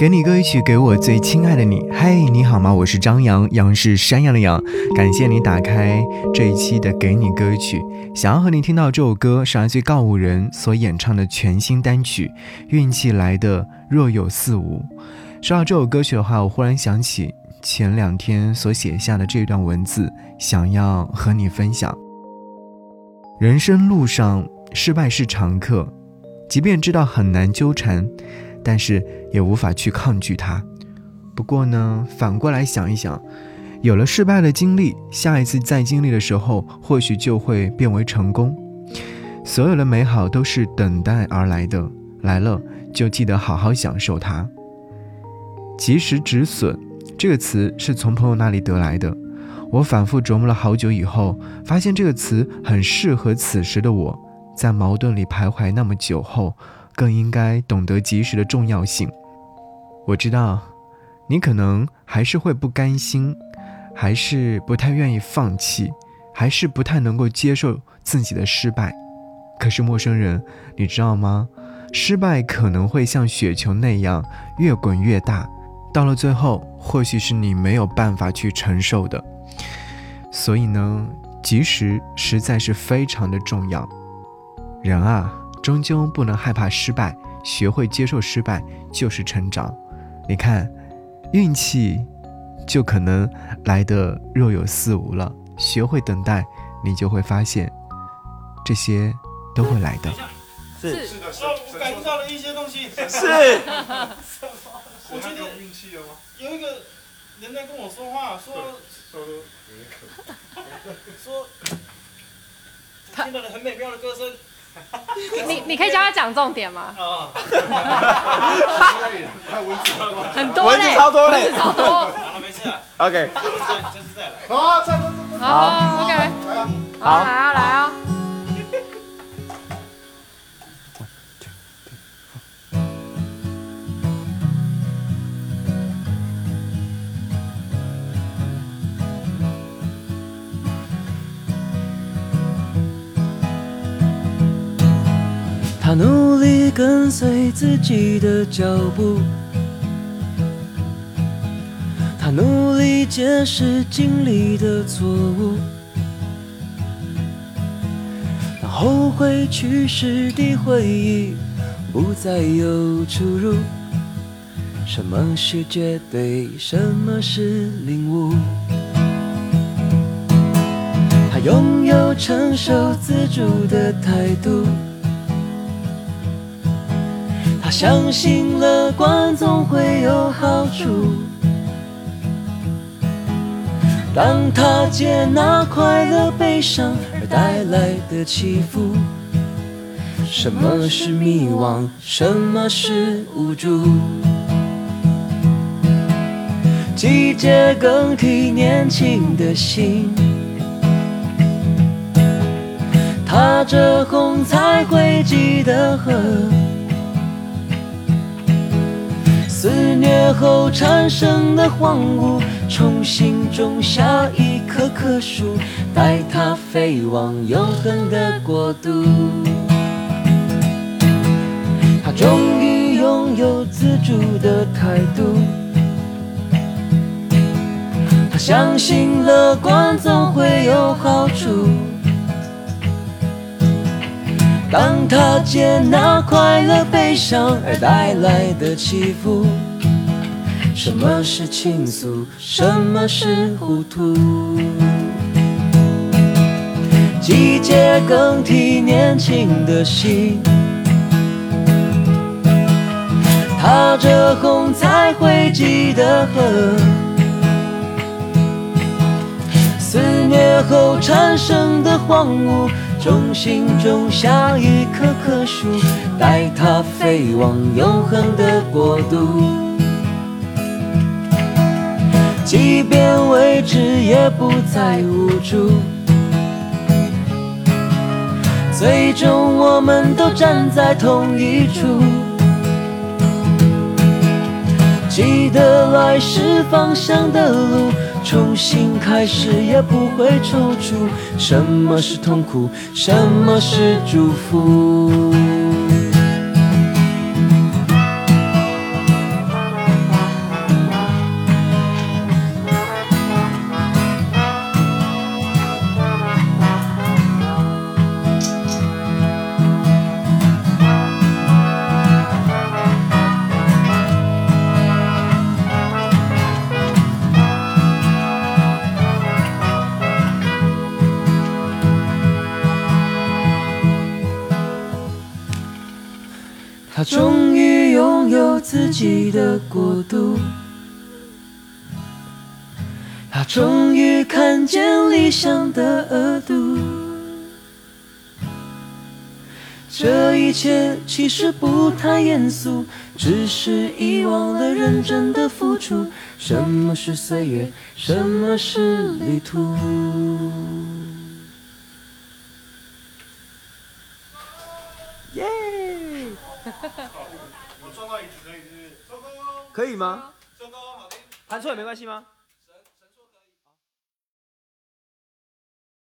给你歌曲，给我最亲爱的你。嘿，你好吗？我是张扬，杨是山羊的羊。感谢你打开这一期的给你歌曲。想要和你听到这首歌，是来自告五人所演唱的全新单曲《运气来的若有似无》。说到这首歌曲的话，我忽然想起前两天所写下的这段文字，想要和你分享。人生路上，失败是常客，即便知道很难纠缠。但是也无法去抗拒它。不过呢，反过来想一想，有了失败的经历，下一次再经历的时候，或许就会变为成功。所有的美好都是等待而来的，来了就记得好好享受它。及时止损这个词是从朋友那里得来的，我反复琢磨了好久以后，发现这个词很适合此时的我，在矛盾里徘徊那么久后。更应该懂得及时的重要性。我知道，你可能还是会不甘心，还是不太愿意放弃，还是不太能够接受自己的失败。可是，陌生人，你知道吗？失败可能会像雪球那样越滚越大，到了最后，或许是你没有办法去承受的。所以呢，及时实在是非常的重要。人啊。终究不能害怕失败，学会接受失败就是成长。你看，运气就可能来得若有似无了。学会等待，你就会发现，这些都会来的。是。是。的，我感受到了一些东西。是。我今天运气了吗有一个人在跟我说话，说说，听到了很美妙的歌声。你你可以教他讲重点吗？啊，很多嘞，超多嘞，超多。好，没事。OK。好，OK。好，来啊，来啊。他努力跟随自己的脚步，他努力解释经历的错误，当后悔去世的回忆不再有出入，什么是绝对，什么是领悟？他拥有承受自主的态度。相信乐观总会有好处。当他接纳快乐、悲伤而带来的起伏，什么是迷惘？什么是无助？季节更替，年轻的心，踏着红彩绘记得河。后产生的荒芜，重新种下一棵棵树，带它飞往永恒的国度。他终于拥有自主的态度，他相信乐观总会有好处。当他接纳快乐、悲伤而带来的起伏，什么是倾诉，什么是糊涂？季节更替，年轻的心，踏着红彩绘记的河，肆虐后产生的荒芜。重新种下一棵棵树，带它飞往永恒的国度。即便未知，也不再无助。最终，我们都站在同一处。记得来时方向的路。重新开始也不会踌躇。什么是痛苦？什么是祝福？他终于拥有自己的国度，他终于看见理想的额度。这一切其实不太严肃，只是遗忘了认真的付出。什么是岁月？什么是旅途？我撞到可以是不是？收工。可以吗？收工，好的。弹错也没关系吗？